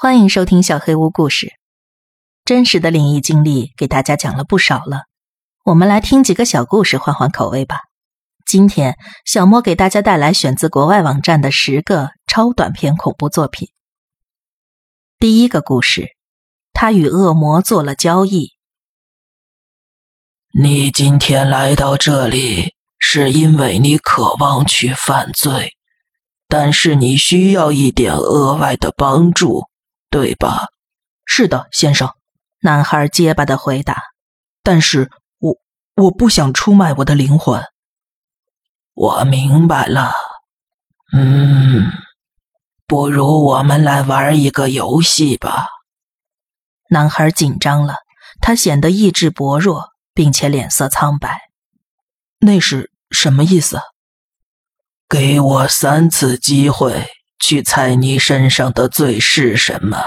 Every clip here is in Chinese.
欢迎收听小黑屋故事，真实的灵异经历给大家讲了不少了，我们来听几个小故事换换口味吧。今天小莫给大家带来选自国外网站的十个超短篇恐怖作品。第一个故事，他与恶魔做了交易。你今天来到这里，是因为你渴望去犯罪，但是你需要一点额外的帮助。对吧？是的，先生。男孩结巴的回答。但是我我不想出卖我的灵魂。我明白了。嗯，不如我们来玩一个游戏吧。男孩紧张了，他显得意志薄弱，并且脸色苍白。那是什么意思？给我三次机会。去猜你身上的罪是什么？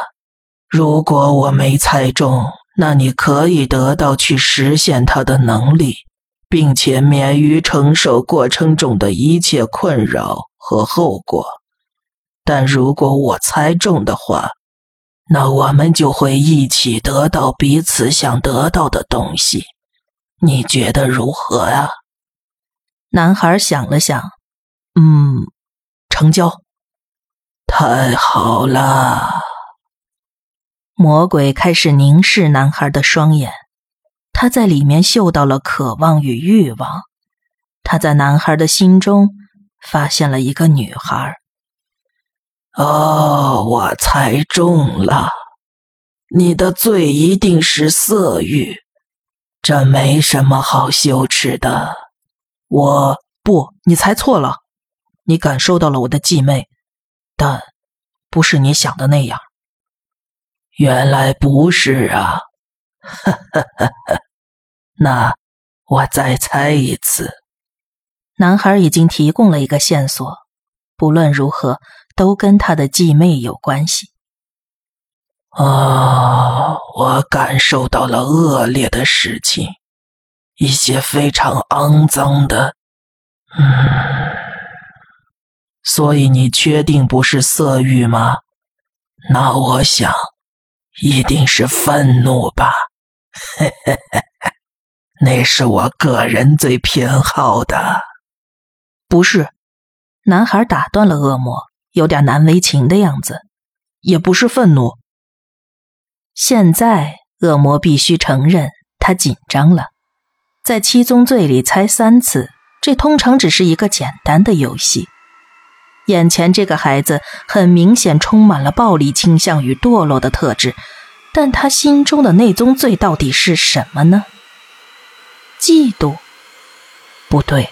如果我没猜中，那你可以得到去实现它的能力，并且免于承受过程中的一切困扰和后果。但如果我猜中的话，那我们就会一起得到彼此想得到的东西。你觉得如何啊？男孩想了想，嗯，成交。太好了！魔鬼开始凝视男孩的双眼，他在里面嗅到了渴望与欲望。他在男孩的心中发现了一个女孩。哦，我猜中了，你的罪一定是色欲，这没什么好羞耻的。我不，你猜错了，你感受到了我的寂媚。但不是你想的那样。原来不是啊！哈哈哈哈那我再猜一次。男孩已经提供了一个线索，不论如何，都跟他的继妹有关系。啊！我感受到了恶劣的事情，一些非常肮脏的。嗯。所以你确定不是色欲吗？那我想，一定是愤怒吧。嘿嘿嘿嘿，那是我个人最偏好的。不是，男孩打断了恶魔，有点难为情的样子。也不是愤怒。现在恶魔必须承认，他紧张了。在七宗罪里猜三次，这通常只是一个简单的游戏。眼前这个孩子很明显充满了暴力倾向与堕落的特质，但他心中的那宗罪到底是什么呢？嫉妒？不对，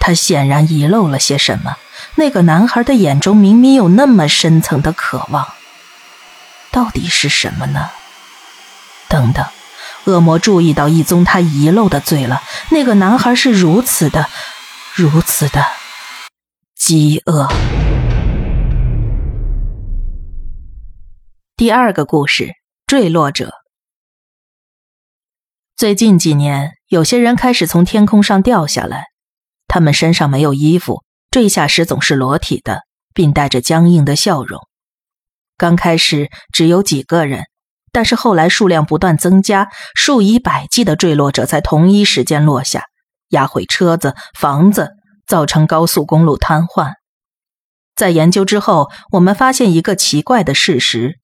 他显然遗漏了些什么。那个男孩的眼中明明有那么深层的渴望，到底是什么呢？等等，恶魔注意到一宗他遗漏的罪了。那个男孩是如此的，如此的。饥饿。第二个故事：坠落者。最近几年，有些人开始从天空上掉下来，他们身上没有衣服，坠下时总是裸体的，并带着僵硬的笑容。刚开始只有几个人，但是后来数量不断增加，数以百计的坠落者在同一时间落下，压毁车子、房子。造成高速公路瘫痪。在研究之后，我们发现一个奇怪的事实：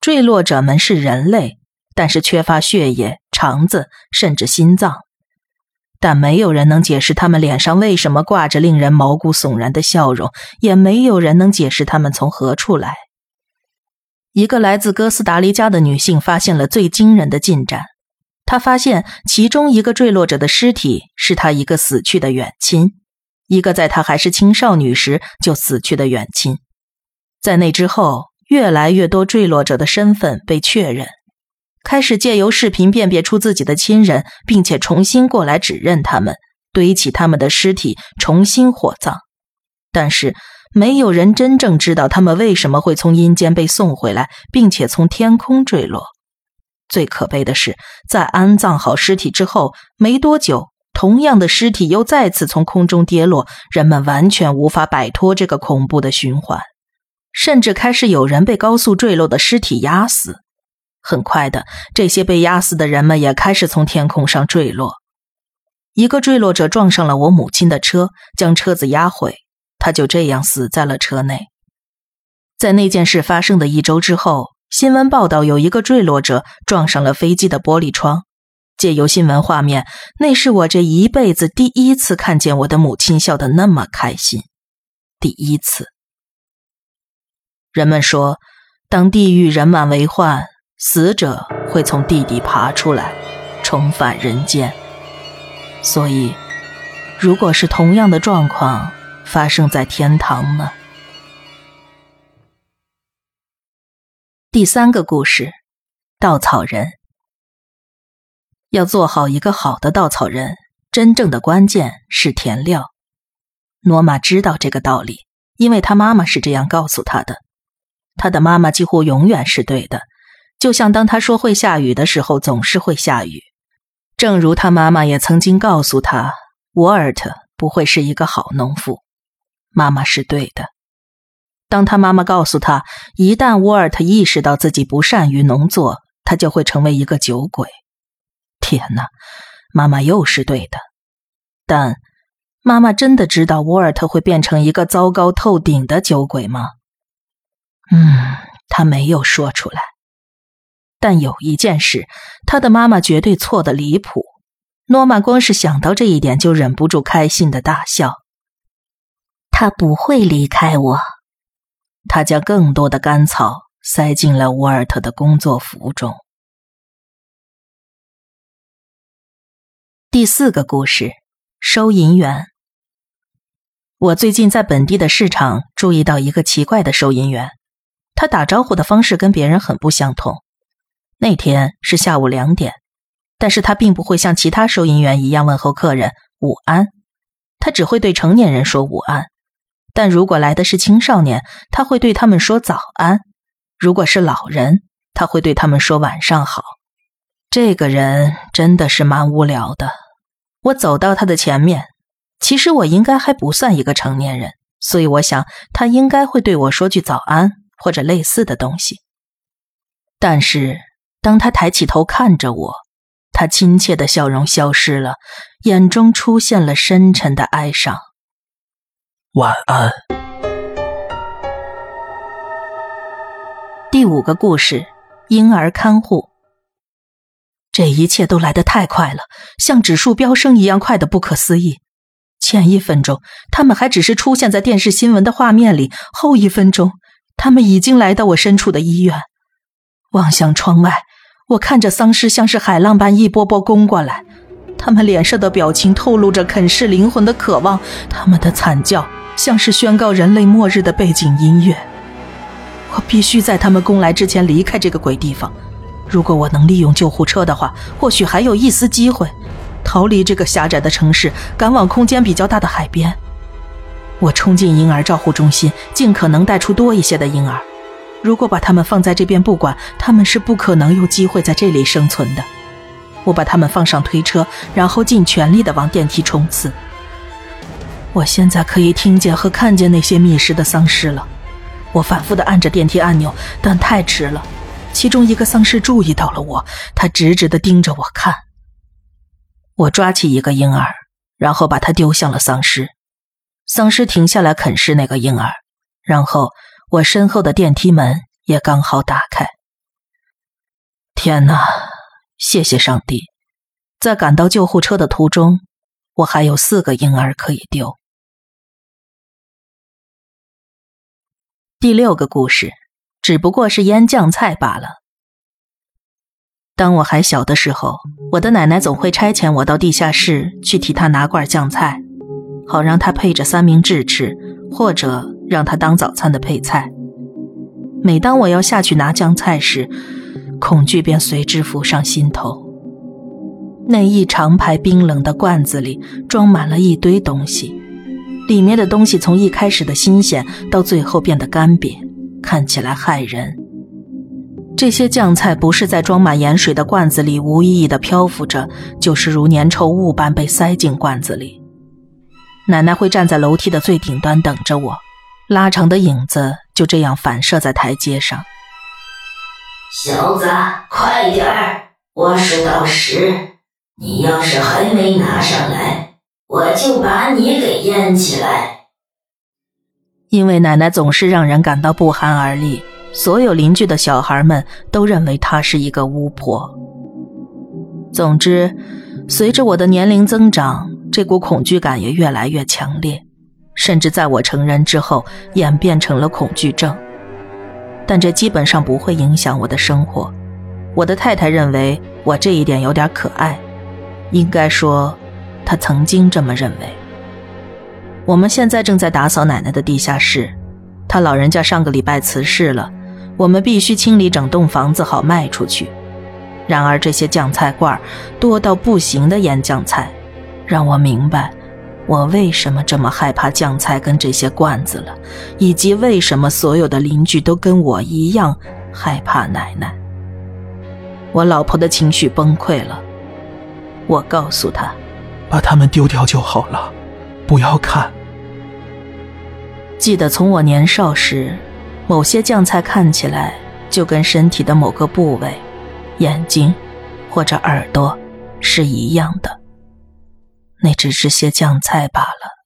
坠落者们是人类，但是缺乏血液、肠子，甚至心脏。但没有人能解释他们脸上为什么挂着令人毛骨悚然的笑容，也没有人能解释他们从何处来。一个来自哥斯达黎加的女性发现了最惊人的进展：她发现其中一个坠落者的尸体是她一个死去的远亲。一个在她还是青少女时就死去的远亲，在那之后，越来越多坠落者的身份被确认，开始借由视频辨别出自己的亲人，并且重新过来指认他们，堆起他们的尸体，重新火葬。但是，没有人真正知道他们为什么会从阴间被送回来，并且从天空坠落。最可悲的是，在安葬好尸体之后，没多久。同样的尸体又再次从空中跌落，人们完全无法摆脱这个恐怖的循环。甚至开始有人被高速坠落的尸体压死。很快的，这些被压死的人们也开始从天空上坠落。一个坠落者撞上了我母亲的车，将车子压毁，他就这样死在了车内。在那件事发生的一周之后，新闻报道有一个坠落者撞上了飞机的玻璃窗。借由新闻画面，那是我这一辈子第一次看见我的母亲笑得那么开心，第一次。人们说，当地狱人满为患，死者会从地底爬出来，重返人间。所以，如果是同样的状况发生在天堂呢？第三个故事，稻草人。要做好一个好的稻草人，真正的关键是填料。诺玛知道这个道理，因为他妈妈是这样告诉他的。他的妈妈几乎永远是对的，就像当他说会下雨的时候，总是会下雨。正如他妈妈也曾经告诉他，沃尔特不会是一个好农妇。妈妈是对的。当他妈妈告诉他，一旦沃尔特意识到自己不善于农作，他就会成为一个酒鬼。天哪，妈妈又是对的，但妈妈真的知道沃尔特会变成一个糟糕透顶的酒鬼吗？嗯，他没有说出来。但有一件事，他的妈妈绝对错的离谱。诺曼光是想到这一点，就忍不住开心的大笑。他不会离开我。他将更多的干草塞进了沃尔特的工作服中。第四个故事，收银员。我最近在本地的市场注意到一个奇怪的收银员，他打招呼的方式跟别人很不相同。那天是下午两点，但是他并不会像其他收银员一样问候客人午安，他只会对成年人说午安。但如果来的是青少年，他会对他们说早安；如果是老人，他会对他们说晚上好。这个人真的是蛮无聊的。我走到他的前面，其实我应该还不算一个成年人，所以我想他应该会对我说句早安或者类似的东西。但是当他抬起头看着我，他亲切的笑容消失了，眼中出现了深沉的哀伤。晚安。第五个故事：婴儿看护。这一切都来得太快了，像指数飙升一样快的不可思议。前一分钟，他们还只是出现在电视新闻的画面里；后一分钟，他们已经来到我身处的医院。望向窗外，我看着丧尸像是海浪般一波波攻过来，他们脸上的表情透露着啃噬灵魂的渴望，他们的惨叫像是宣告人类末日的背景音乐。我必须在他们攻来之前离开这个鬼地方。如果我能利用救护车的话，或许还有一丝机会逃离这个狭窄的城市，赶往空间比较大的海边。我冲进婴儿照护中心，尽可能带出多一些的婴儿。如果把他们放在这边不管，他们是不可能有机会在这里生存的。我把他们放上推车，然后尽全力的往电梯冲刺。我现在可以听见和看见那些觅食的丧尸了。我反复的按着电梯按钮，但太迟了。其中一个丧尸注意到了我，他直直的盯着我看。我抓起一个婴儿，然后把他丢向了丧尸。丧尸停下来啃食那个婴儿，然后我身后的电梯门也刚好打开。天哪！谢谢上帝，在赶到救护车的途中，我还有四个婴儿可以丢。第六个故事。只不过是腌酱菜罢了。当我还小的时候，我的奶奶总会差遣我到地下室去替她拿罐酱菜，好让她配着三明治吃，或者让她当早餐的配菜。每当我要下去拿酱菜时，恐惧便随之浮上心头。那一长排冰冷的罐子里装满了一堆东西，里面的东西从一开始的新鲜，到最后变得干瘪。看起来骇人。这些酱菜不是在装满盐水的罐子里无意义的漂浮着，就是如粘稠物般被塞进罐子里。奶奶会站在楼梯的最顶端等着我，拉长的影子就这样反射在台阶上。小子，快点儿！我数到十，你要是还没拿上来，我就把你给淹起来。因为奶奶总是让人感到不寒而栗，所有邻居的小孩们都认为她是一个巫婆。总之，随着我的年龄增长，这股恐惧感也越来越强烈，甚至在我成人之后演变成了恐惧症。但这基本上不会影响我的生活。我的太太认为我这一点有点可爱，应该说，她曾经这么认为。我们现在正在打扫奶奶的地下室，她老人家上个礼拜辞世了，我们必须清理整栋房子好卖出去。然而这些酱菜罐多到不行的腌酱菜，让我明白我为什么这么害怕酱菜跟这些罐子了，以及为什么所有的邻居都跟我一样害怕奶奶。我老婆的情绪崩溃了，我告诉她，把它们丢掉就好了，不要看。记得从我年少时，某些酱菜看起来就跟身体的某个部位。眼睛，或者耳朵，是一样的。那只是些酱菜罢了。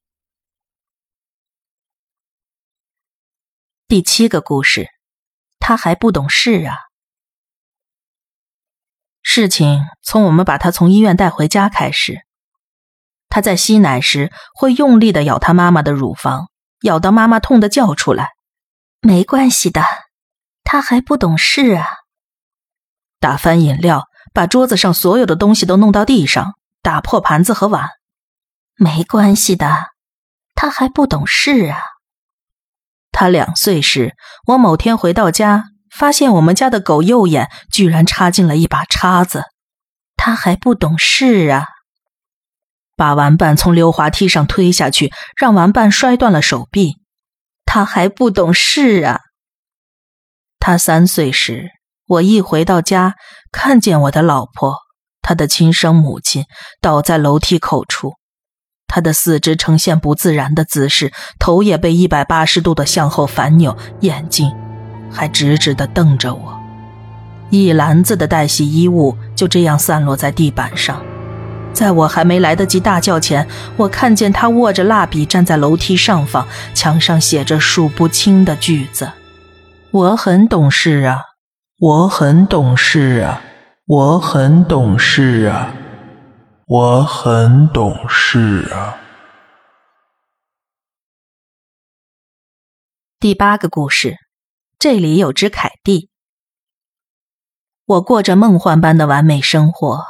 第七个故事，他还不懂事啊。事情从我们把他从医院带回家开始。他在吸奶时会用力的咬他妈妈的乳房，咬到妈妈痛的叫出来。没关系的，他还不懂事啊。打翻饮料，把桌子上所有的东西都弄到地上，打破盘子和碗。没关系的，他还不懂事啊。他两岁时，我某天回到家，发现我们家的狗右眼居然插进了一把叉子。他还不懂事啊。把玩伴从溜滑梯上推下去，让玩伴摔断了手臂。他还不懂事啊。他三岁时。我一回到家，看见我的老婆，她的亲生母亲倒在楼梯口处，她的四肢呈现不自然的姿势，头也被一百八十度的向后反扭，眼睛还直直的瞪着我。一篮子的待洗衣物就这样散落在地板上，在我还没来得及大叫前，我看见他握着蜡笔站在楼梯上方，墙上写着数不清的句子。我很懂事啊。我很懂事啊，我很懂事啊，我很懂事啊。第八个故事，这里有只凯蒂。我过着梦幻般的完美生活，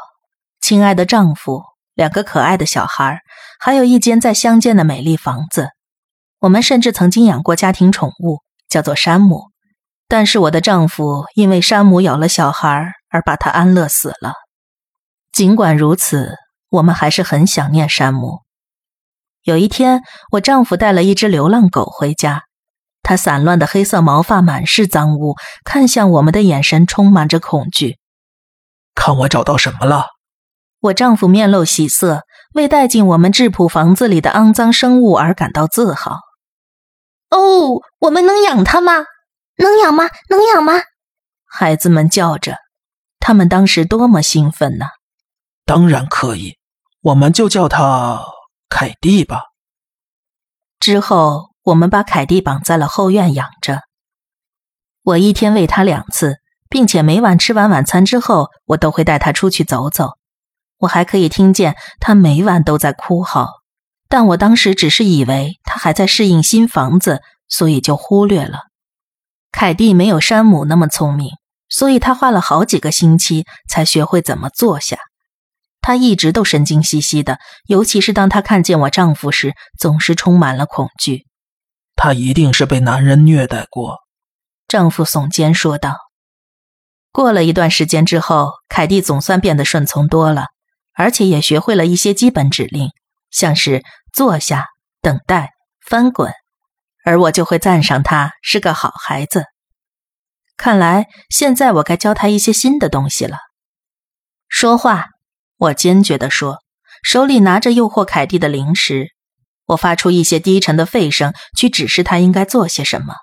亲爱的丈夫，两个可爱的小孩，还有一间在乡间的美丽房子。我们甚至曾经养过家庭宠物，叫做山姆。但是我的丈夫因为山姆咬了小孩而把他安乐死了。尽管如此，我们还是很想念山姆。有一天，我丈夫带了一只流浪狗回家，它散乱的黑色毛发满是脏污，看向我们的眼神充满着恐惧。看我找到什么了？我丈夫面露喜色，为带进我们质朴房子里的肮脏生物而感到自豪。哦，我们能养它吗？能养吗？能养吗？孩子们叫着，他们当时多么兴奋呢！当然可以，我们就叫它凯蒂吧。之后，我们把凯蒂绑在了后院养着。我一天喂它两次，并且每晚吃完晚餐之后，我都会带它出去走走。我还可以听见他每晚都在哭嚎，但我当时只是以为他还在适应新房子，所以就忽略了。凯蒂没有山姆那么聪明，所以他花了好几个星期才学会怎么坐下。他一直都神经兮兮的，尤其是当他看见我丈夫时，总是充满了恐惧。他一定是被男人虐待过，丈夫耸肩说道。过了一段时间之后，凯蒂总算变得顺从多了，而且也学会了一些基本指令，像是坐下、等待、翻滚。而我就会赞赏他是个好孩子。看来现在我该教他一些新的东西了。说话，我坚决地说，手里拿着诱惑凯蒂的零食。我发出一些低沉的吠声，去指示他应该做些什么。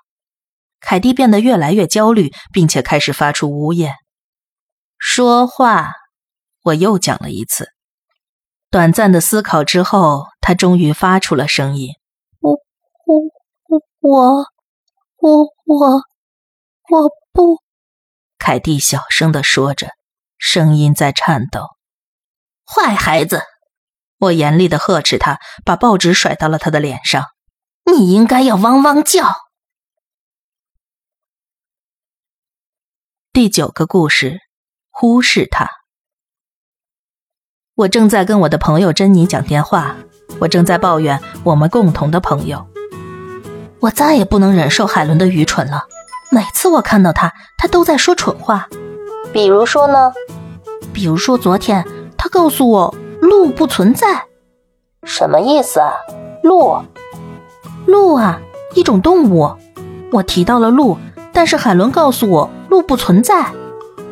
凯蒂变得越来越焦虑，并且开始发出呜咽。说话，我又讲了一次。短暂的思考之后，他终于发出了声音：“我、我、我、我、我、我不。”凯蒂小声的说着，声音在颤抖。坏孩子！我严厉的呵斥他，把报纸甩到了他的脸上。你应该要汪汪叫。第九个故事，忽视他。我正在跟我的朋友珍妮讲电话，我正在抱怨我们共同的朋友。我再也不能忍受海伦的愚蠢了。每次我看到他，他都在说蠢话。比如说呢？比如说昨天他告诉我鹿不存在。什么意思啊？鹿？鹿啊，一种动物。我提到了鹿，但是海伦告诉我鹿不存在。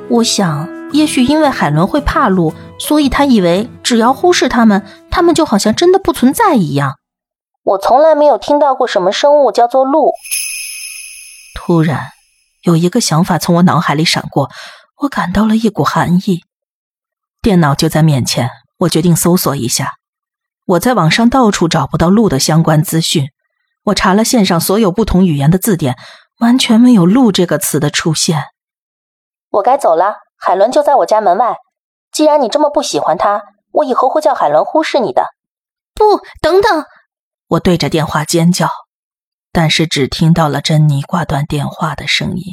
我想，也许因为海伦会怕鹿，所以他以为只要忽视他们，他们就好像真的不存在一样。我从来没有听到过什么生物叫做鹿。突然，有一个想法从我脑海里闪过，我感到了一股寒意。电脑就在面前，我决定搜索一下。我在网上到处找不到鹿的相关资讯。我查了线上所有不同语言的字典，完全没有“鹿”这个词的出现。我该走了，海伦就在我家门外。既然你这么不喜欢他，我以后会叫海伦忽视你的。不，等等！我对着电话尖叫，但是只听到了珍妮挂断电话的声音。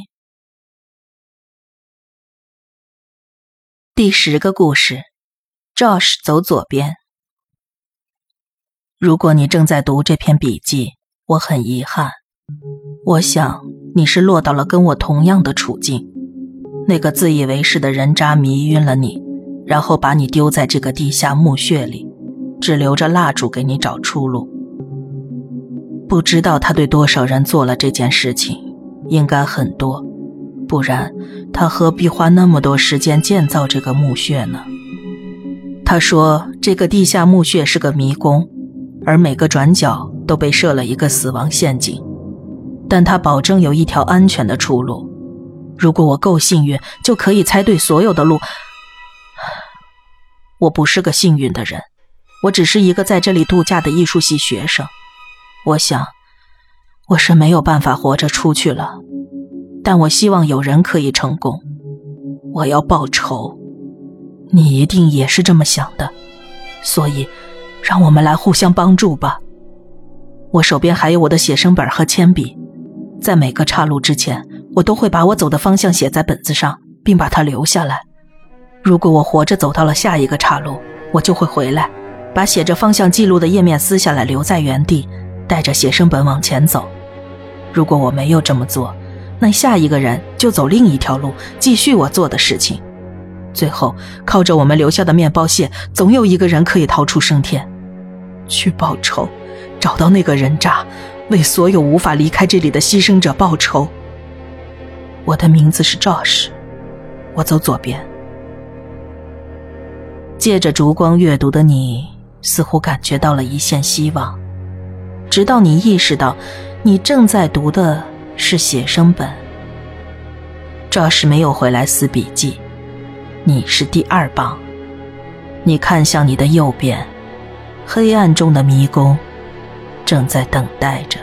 第十个故事，Josh 走左边。如果你正在读这篇笔记。我很遗憾，我想你是落到了跟我同样的处境。那个自以为是的人渣迷晕了你，然后把你丢在这个地下墓穴里，只留着蜡烛给你找出路。不知道他对多少人做了这件事情，应该很多，不然他何必花那么多时间建造这个墓穴呢？他说，这个地下墓穴是个迷宫，而每个转角。都被设了一个死亡陷阱，但他保证有一条安全的出路。如果我够幸运，就可以猜对所有的路。我不是个幸运的人，我只是一个在这里度假的艺术系学生。我想，我是没有办法活着出去了。但我希望有人可以成功。我要报仇，你一定也是这么想的。所以，让我们来互相帮助吧。我手边还有我的写生本和铅笔，在每个岔路之前，我都会把我走的方向写在本子上，并把它留下来。如果我活着走到了下一个岔路，我就会回来，把写着方向记录的页面撕下来，留在原地，带着写生本往前走。如果我没有这么做，那下一个人就走另一条路，继续我做的事情。最后，靠着我们留下的面包屑，总有一个人可以逃出升天，去报仇。找到那个人渣，为所有无法离开这里的牺牲者报仇。我的名字是 Josh，我走左边。借着烛光阅读的你，似乎感觉到了一线希望，直到你意识到，你正在读的是写生本。赵氏没有回来撕笔记，你是第二棒。你看向你的右边，黑暗中的迷宫。正在等待着。